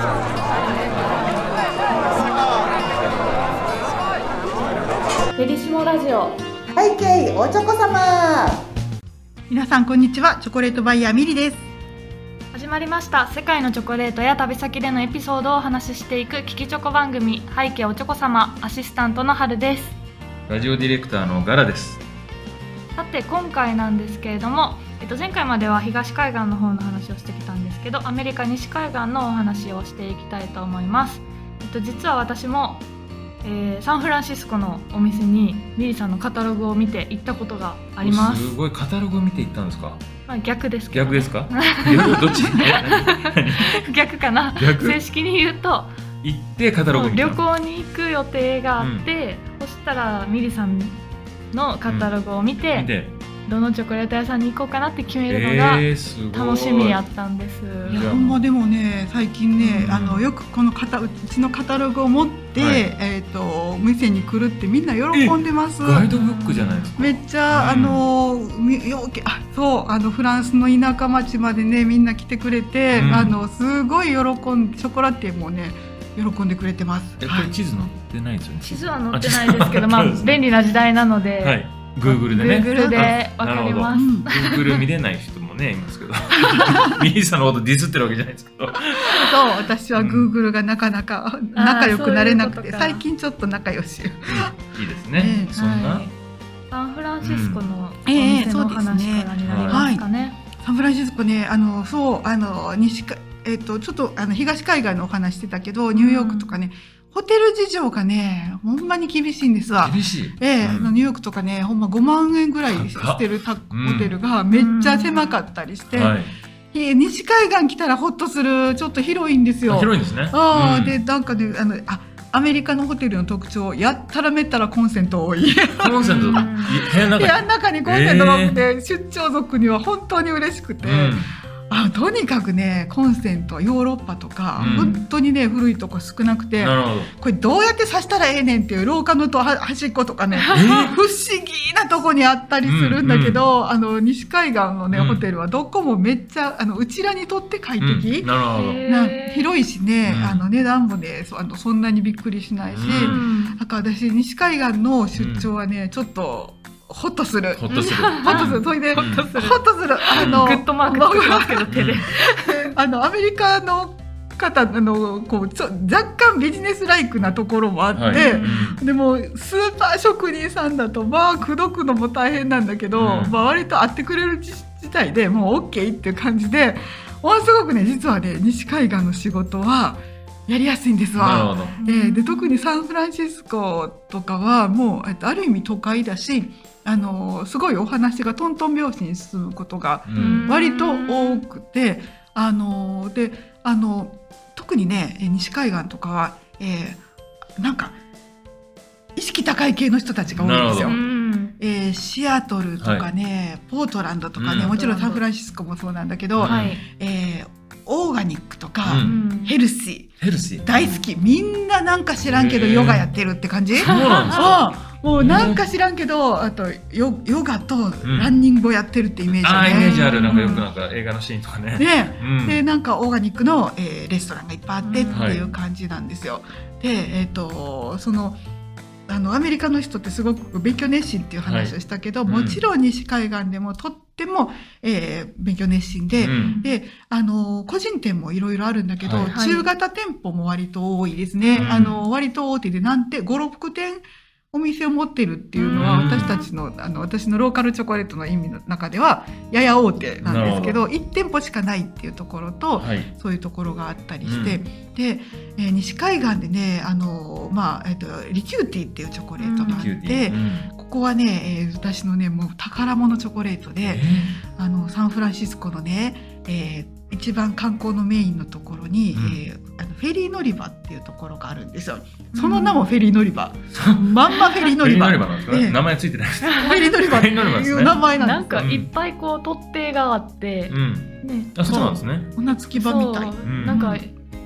フェリシモラジオ。背景おちょこ様。皆さんこんにちは。チョコレートバイヤーミリです。始まりました。世界のチョコレートや旅先でのエピソードをお話ししていく聞きチョコ番組。背景おちょこ様。アシスタントの春です。ラジオディレクターのガラです。さて今回なんですけれども、えっと、前回までは東海岸の方の話をしてきたんですけどアメリカ西海岸のお話をしていきたいと思います、えっと、実は私も、えーサンフランシスコのお店にミリさんのカタログを見て行ったことがあります。すごい。カタログを見ていったんですか？まあ、逆ですけど逆ですか？逆どっち？逆かな。逆？正式に言うと行ってカタログ旅行に行く予定があって、そしたらミリさんのカタログを見て,、見て。どのチョコレート屋さんに行こうかなって決めるのが。楽しみやったんです、いやいやほんまでもね最近ね、うんあのよくこのカタうちのカタログを持って、はいえっ、と店に来るってみんな喜んでますガイドブックじゃないですか。めっちゃ、うんあのみようけあそうあのフランスの田舎町までねみんな来てくれて、うんあのすごい喜んショコラティエもね喜んでくれてます。えこれ地図載ってないですよね。地図は載ってないですけど まあ便利な時代なので、はい。Google でね。Google でわかりまうすん Google 見れない人もねいますけど。ミリーさんのことディスってるわけじゃないですけど。そう私はうん Google がなかなか仲良くなれなくてそういうことか最近ちょっと仲良し。いいですねえ。えそんな？はい。サンフランシスコのおええ店の話からになりますかね。サンフランシスコね、あのそうあの西かえっ、とちょっとあの東海岸のお話してたけど、ニューヨークとかね、ホテル事情がね、ほんまに厳しいんですわ。厳しい？ええうんニューヨークとかね、ほんま5万円ぐらいしてるホテルがめっちゃ狭かったりして、はい。え西海岸来たらホッとするちょっと広いんですよ。あ広いんですね。ああ、うんでなんかねあのあアメリカのホテルの特徴やったらめったらコンセント多い。コンセント？うん部屋の中に？コンセントが多くて、出張族には本当に嬉しくて。うんあとにかくねコンセントヨーロッパとか、うん。本当にね古いとこ少なくて。これどうやって刺したらええねんっていう廊下のとは端っことかね不思議なとこにあったりするんだけど、あの西海岸のね、うん。ホテルはどこもめっちゃあのうちらにとって快適。うん。なるほど。へなえ広いしね、うん。あの値段もねそあのそんなにびっくりしないし、うん。だから私西海岸の出張はね、ちょっとホッとする。ほっとする。ホッとする。それで、ホホッとするッとする。あの、グッドマーク作ってますけど手で。あのアメリカの方あのこうちょ若干ビジネスライクなところもあって、はいうんでもスーパー職人さんだとまあ口説くのも大変なんだけど、うんまあ、割と会ってくれる自自体でもう OK っていう感じでものすごくね実はね西海岸の仕事はやりやすいんですわ。えーで特にサンフランシスコとかはもう、えっと、ある意味都会だしあのすごいお話がトントン拍子に進むことがうん。割と多くてあのであの特にねえ西海岸とかは、えーなんか意識高い系の人たちが多いんですよ。えーシアトルとかね、ポートランドとかね、うん。もちろんサンフランシスコもそうなんだけど、はい。えーオーガニックとか、うんヘルシヘルシー。ー大好きみんななんか知らんけどヨガやってるって感じ？そうなんですか。あもうなんか知らんけど、あとヨヨガとんランニングをやってるってイメージああ、イメージある。うんなんかよくなんか映画のシーンとかね。ね、うんでなんかオーガニックの、えーレストランがいっぱいあってってうんいう感じなんですよ。でえっ、とそのあのアメリカの人ってすごく勉強熱心っていう話をしたけど、はい。もちろん西海岸でもとっても、えー勉強熱心で、うん。であの個人店もいろいろあるんだけど、はい。中型店舗も割と多いですね、うん。あの割と大手でなんて56店お店を持ってるっていうのは、うん。私たちのあの私のローカルチョコレートの意味の中ではやや大手なんですけど1店舗しかないっていうところと、はい。そういうところがあったりして、で、えー西海岸でねあの、まあえっとリキューティっていうチョコレートがあって、ー。ここはね、えー私のねもう宝物チョコレートで、あのサンフランシスコのね、えー一番観光のメインのところに、うんえーあのフェリー乗り場っていうところがあるんですよ。その名もフェリー乗り場。まんまフェリー乗り場。フェリー乗り場なんですか？ええね。名前ついてないです。フェリー乗り場っていう名前なですなんんかいっぱいこう取っ手があってう、ん。ねあ、そうなんですね。船着き場みたい。なんか、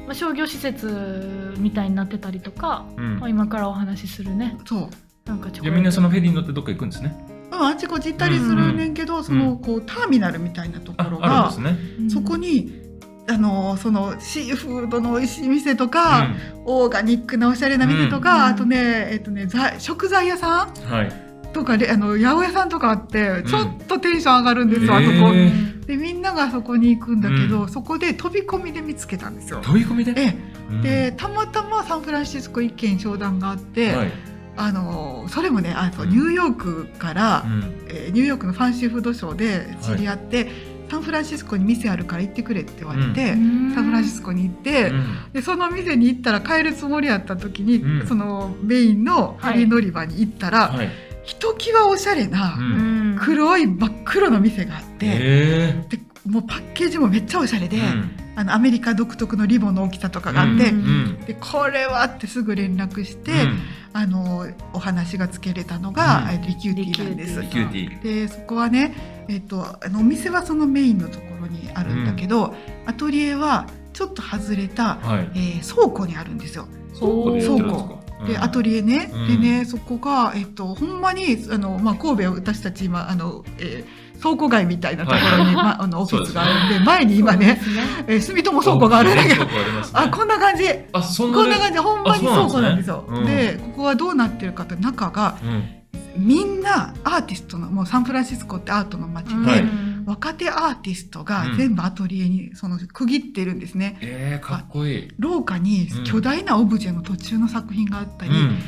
まあ、商業施設みたいになってたりとか、うんまあ、。今からお話しするねそう。なんかじゃあみんなそのフェリーに乗ってどっか行くんですね。うん、あちこち行ったりするねんけど、そのこうターミナルみたいなところあ、あが、ね。うんそこにあのそのシーフードの美味しい店とか、オーガニックなおしゃれな店とか、うんあとねえっとねざ食材屋さんうんはい。とかであの八百屋さんとかあってんちょっとテンション上がるんですよ、あそこ。へーでみんながそこに行くんだけど、うんそこで飛び込みで見つけたんですよ。飛び込みで？えうんえ、でたまたまサンフランシスコ一軒商談があって、はい。あのそれもねあとうん。ニューヨークから、うん。えーニューヨークのファンシーフードショーで知り合って、サンフランシスコに店あるから行ってくれって言われて、サンフランシスコに行って、うん。でその店に行ったら帰るつもりやった時に、うんそのメインのフェリー乗り場に行ったら、はい。ひときわおしゃれなうん。黒い真っ黒の店があって、へでもうパッケージもめっちゃおしゃれで、あのアメリカ独特のリボンの大きさとかがあって、うん。うん。でこれはってすぐ連絡して、うんあのお話がつけれたのが、うんえリキューティーなんです。リキューティー。でそこはね、えっとあのお店はそのメインのところにあるんだけど、アトリエはちょっと外れた、はい。えー倉庫にあるんですよ。倉庫でアトリエね、うんでねそこが、えっとほんまにあの、まあ、神戸は私たち今あの、えー倉庫街みたいなところに、まあ、あのオフィスがあるんで前に今ね、えー住友倉庫があるんだ。けどあこんな感じ。あ、そんなこんな感じ。ほんまに倉庫なんですよ。ででここはどうなってるかと中が。みんなアーティストのもうサンフランシスコってアートの街で、はい。若手アーティストがうん。全部アトリエにその区切ってるんですね。えー、かっこいい。廊下に巨大なオブジェの途中の作品があったり、うん。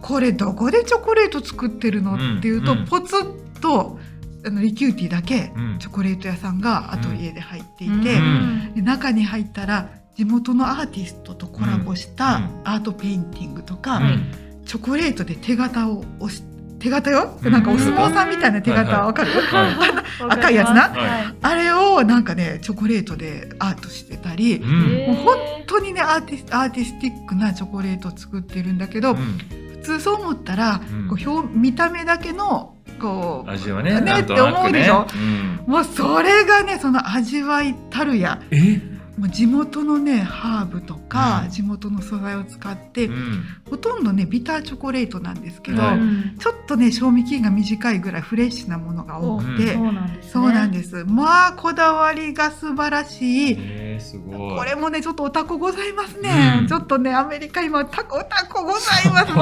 これどこでチョコレート作ってるの、うんっていうと、うん。ポツッとあのリキューティーだけうん。チョコレート屋さんがアトリエで入っていて、うん。で中に入ったら地元のアーティストとコラボしたうん。アートペインティングとか、うん。チョコレートで手形を押し手形よ、うん。なんかお相撲さんみたいな手形わかる、は 赤いやつな？はい。あれをなんかねチョコレートでアートしてたり、い。うん。もう本当にねアーティスアーティスティックなチョコレートを作ってるんだけど、うん。普通そう思ったら、うん。こう表見た目だけのこう味はね、ねって思うでしょ？うん。もうそれがねその味わいたるや。え？もう地元のねハーブとか、うん地元の素材を使って、うん。ほとんどねビターチョコレートなんですけど、はい。ちょっとね賞味期限が短いぐらいフレッシュなものが多くて、そうなんですね。そうなんです。まあこだわりが素晴らしい。えー、すごい。これもねちょっとおたこございますね、うん。ちょっとねアメリカ今たこおたこございます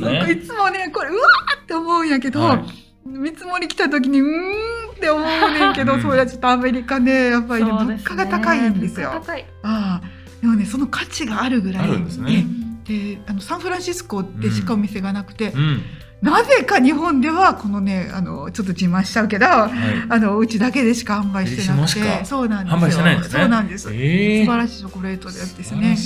もね。いつもねこれうわーって思うんやけど、はい。見積もり来た時にうーんって思うね。んけど、うん。それはちょっとアメリカねやっぱりね物価が高いんですよ。ああでもねその価値があるぐらい。あるん。ですねえ。であのサンフランシスコでしかお店がなくて、うん。なぜか日本ではこのねあのちょっと自慢しちゃうけど、はい。あのうちだけでしか販売してなくて。そうなんですよ。そうなんです、えー、素晴らしいチョコレートですね。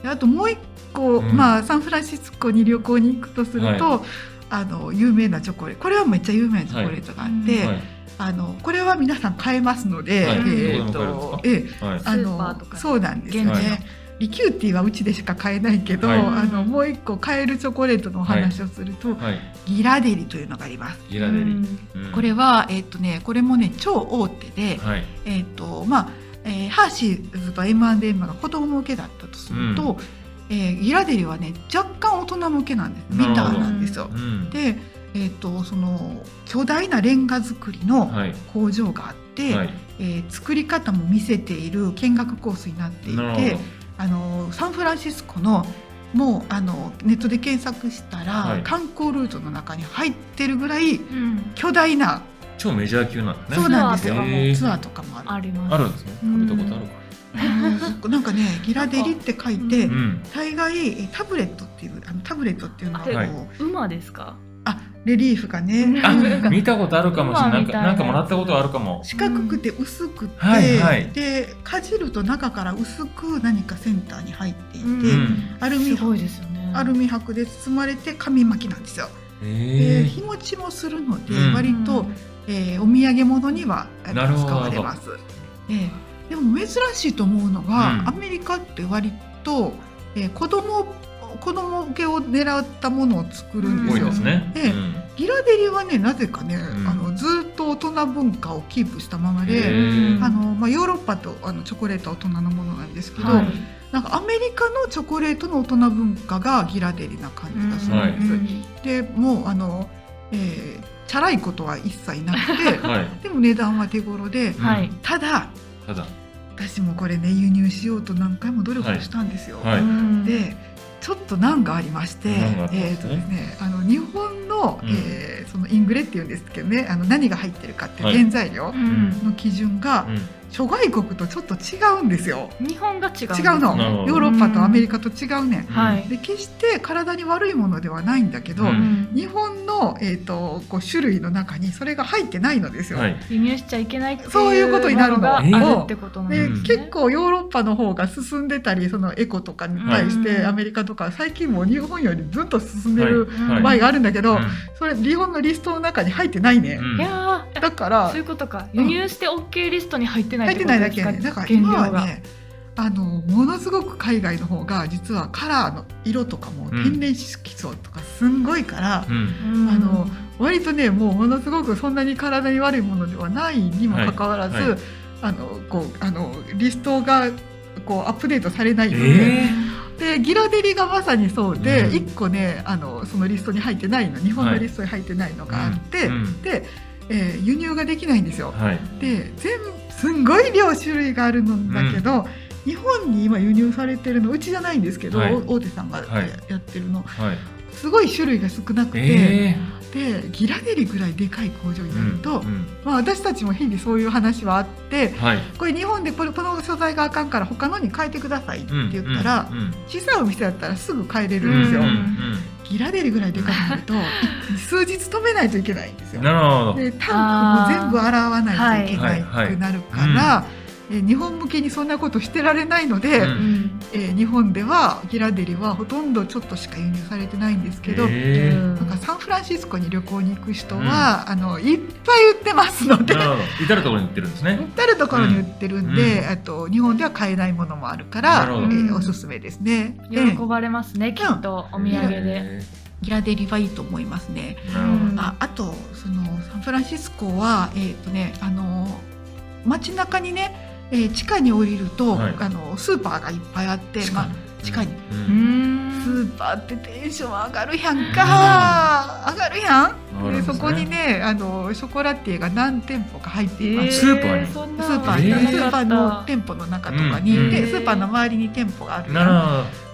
えであともう一個、うん。まあ、サンフランシスコに旅行に行くとすると、あの有名なチョコレート。これはめっちゃ有名なチョコレートがあって、はい。あのこれは皆さん買えますので、はいえーとええはい。あスーパーとかのそうなんですね。リキューティーはうちでしか買えないけど、はいあのもう一個買えるチョコレートのお話をすると、はい。ギラデリというのがあります。ギラデリ。うんうんこれはえっ、とねこれもね超大手で、はい。えっ、とまあ、えーハーシーズと M&M が子供向けだったとすると、えーギラデリはね若干大人向けなんですビターなんですよ。うん。で、えっとその巨大なレンガ造りのはい。工場があって、はい。えー作り方も見せている見学コースになっていてほあのサンフランシスコのもうあのネットで検索したら、はい観光ルートの中に入ってるぐらいうん巨大な、ど。超メジャー級なんですね。そうなんですよツアーとかもへーツアーとかもある。ありますあるんですね。うん食べたことあるか。う んなんかねギラデリって書いて、うん。大概えータブレットっていうあのタブレットっていうのはこう、はい馬ですか？あレリーフがね。あうん、見たことあるかもしれない。なんかもらったことあるかも。四角くて薄くて、はいはい。でかじると中から薄く何かセンターに入っていて、ん。アルミすごいですよね。アルミ箔で包まれて紙巻きなんですよ。でえ日持ちもするので、うん。割と、えーお土産物にはあのなるほど。使われます。えーでも珍しいと思うのが、うん。アメリカって割と、えー子供子供受けを狙ったものを作るんですよ。多いですね。ええうんギラデリはねなぜかね、んあのずっと大人文化をキープしたままへで。ーあのまあ、ヨーロッパとあのチョコレートは大人のものなんですけど、はいなんかアメリカのチョコレートの大人文化がギラデリな感じがするんです。でもうあの、えーチャラいことは一切なくて はい。でも値段は手頃でうんはいただただ。私もこれね輸入しようと何回も努力をしたんですよ。はいうんでちょっと難がありまして、難があったんえーとですねあの日本の、うん。えーそのイングレっていうんですけどねあの何が入ってるかって原材料うん。の基準がうん諸外国とちょっと違うんですよ。日本が違う。違うの。ヨーロッパとアメリカと違うねん。はい。で決して体に悪いものではないんだけど、うん。日本の、えー、とこう種類の中にそれが入ってないのですよ。はい。輸入しちゃいけないっていうそういうことになるの。もがあるってことなんでですね。結構ヨーロッパの方が進んでたりそのエコとかに対してうんアメリカとか最近もう日本よりずっと進んでるはい。場合があるんだけど、うんそれ日本のリストの中に入ってないね、うん。いやー。だからそういうことか。輸入して OK リストに入ってない入ってないだけね。だから今はが。ねあのものすごく海外の方が実はカラーの色とかも天然色素とかすんごいから、うん。うんあの割とねもうものすごくそんなに体に悪いものではないにもかかわらず、はい。はい。あのこうあのリストがこうアップデートされないので。えでギラデリがまさにそうで、うん。1個ねあのそのリストに入ってないの日本のリストに入ってないのがあって、うんうん。で、えー輸入ができないんですよ。はい。で全部すんごい量種類があるんだけど、日本に今輸入されてるのうちじゃないんですけど、はい。大手さんがはいやってるの。はい。すごい種類が少なくて、えでギラデリぐらいでかい工場にーなると、うんうん。まあ、私たちも日々そういう話はあってはい。これ日本でこれこの素材があかんから他のに変えてくださいって言ったら、うん。うん小さいお店だったらすぐ変えれるうんんですよ。うんうんギラデリぐらいでかくなると数日止めないといけないんですよ。なるほど。でタンクも全部洗わないといけないはいくなるから、えー日本向けにそんなことしてられないので、うん。うんえー日本ではギラデリはほとんどちょっとしか輸入されてないんですけど、えー。なんかサンフランシスコに旅行に行く人は、あのいっぱい売ってますので至る所に売ってるんですね。至る所に売ってるんで、うん。あと日本では買えないものもあるから、えーおすすめですね。喜でばれますね、きっとお土産で。えギラデリはいいと思いますね。ああとそのサンフランシスコは、えーとね、あの街中にね、えー地下に降りると、はい。あのスーパーがいっぱいあって、まあ、地下に、うん。うん。スーパーってテンション上がるやんか、上がるやん。上がるんですね。でそこにねあのショコラティエが何店舗か入っています、スーパーに。そんなスーパーに、えー。スーパーの店舗の中とかに、うんでスーパーの周りに店舗がある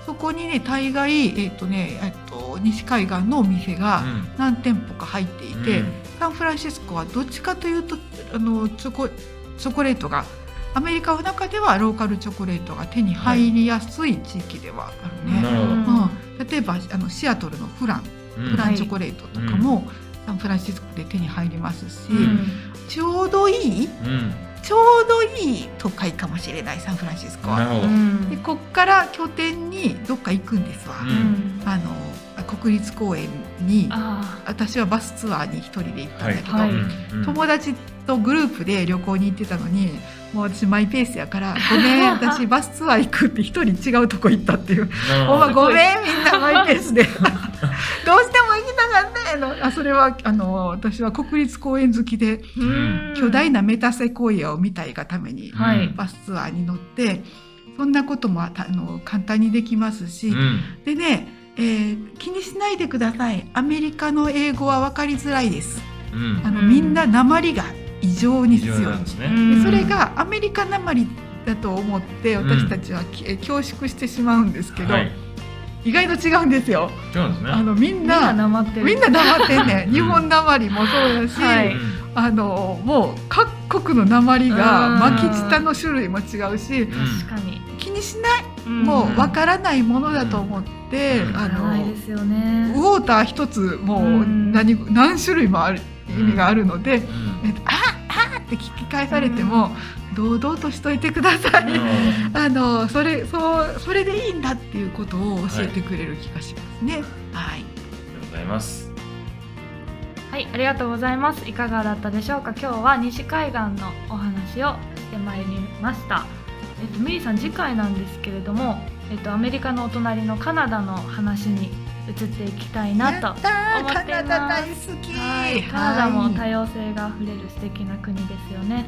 そこにね大概、えーとねえっと西海岸のお店が何店舗か入っていて、うん。サンフランシスコはどっちかというとあのチョコチョコレートがアメリカの中ではローカルチョコレートが手に入りやすい地域ではあるね。なるほど。うん。例えばあのシアトルのフラン。うん。フランチョコレートとかも、サンフランシスコで手に入りますし、うん。ちょうどいいうん。ちょうどいい都会かもしれないサンフランシスコは。でこっから拠点にどっか行くんですわ。あの国立公園にあ私はバスツアーに一人で行ったんだけど、友達とグループで旅行に行ってたのにもう私マイペースやから「ごめん私バスツアー行く」って一人違うとこ行ったっていう「なるほど。お前ごめんみんなマイペースで。どうしても行きたかったやの」あそれはあの私は国立公園好きで巨大なメタセコイアを見たいがためにはい。バスツアーに乗ってそんなこともあの簡単にできますし、うん。でね、えー気にしないでください。アメリカの英語は分かりづらいです。うん。あの、うんみんな鉛が異常に強いなんですね。それがアメリカ鉛だと思って私たちは、きえ恐縮してしまうんですけど、はい。意外と違うんですよ。違うんですね。あのみんみんなななまってる。みんな黙ってんねうん。ん日本鉛もそうだし、はい。うんあのもう各国の鉛がうん。巻き舌の種類も違うしうん。確かに、気にしないうん。もう分からないものだと思って、うん。あわからないのですよね。ウォーター一つもううん。何,、何種類もある意味があるので、うんえっとああって聞き返されても、堂々としといてください。あのそれそうそれでいいんだっていうことを教えてくれる気がしますね。はい。どありがとうございますはい、ありがとうございます。いかがだったでしょうか？今日は西海岸のお話をしてまいりました。えっとミリーさん次回なんですけれども、えっとアメリカのお隣のカナダの話に移っていきたいなと思っています。はい、カナダも多はい様性があふれる素敵な国ですよね。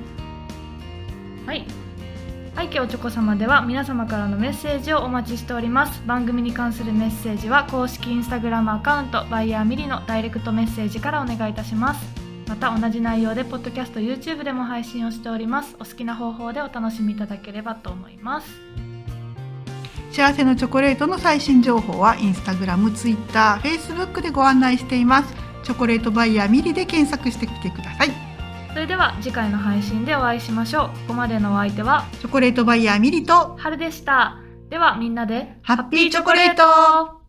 はい。背景おちょこ様では皆様からのメッセージをお待ちしております。番組に関するメッセージは公式インスタグラムアカウントバイヤーミリのダイレクトメッセージからお願いいたします。また同じ内容でポッドキャスト YouTube でも配信をしておりますお好きな方法でお楽しみいただければと思います幸せのチョコレートの最新情報はインスタグラム、ツイッター、フェイスブックでご案内しています。チョコレートバイヤーミリで検索してきてください。それでは次回の配信でお会いしましょうここまでのお相手はチョコレートバイヤーミリと春でしたではみんなでハッピーチョコレート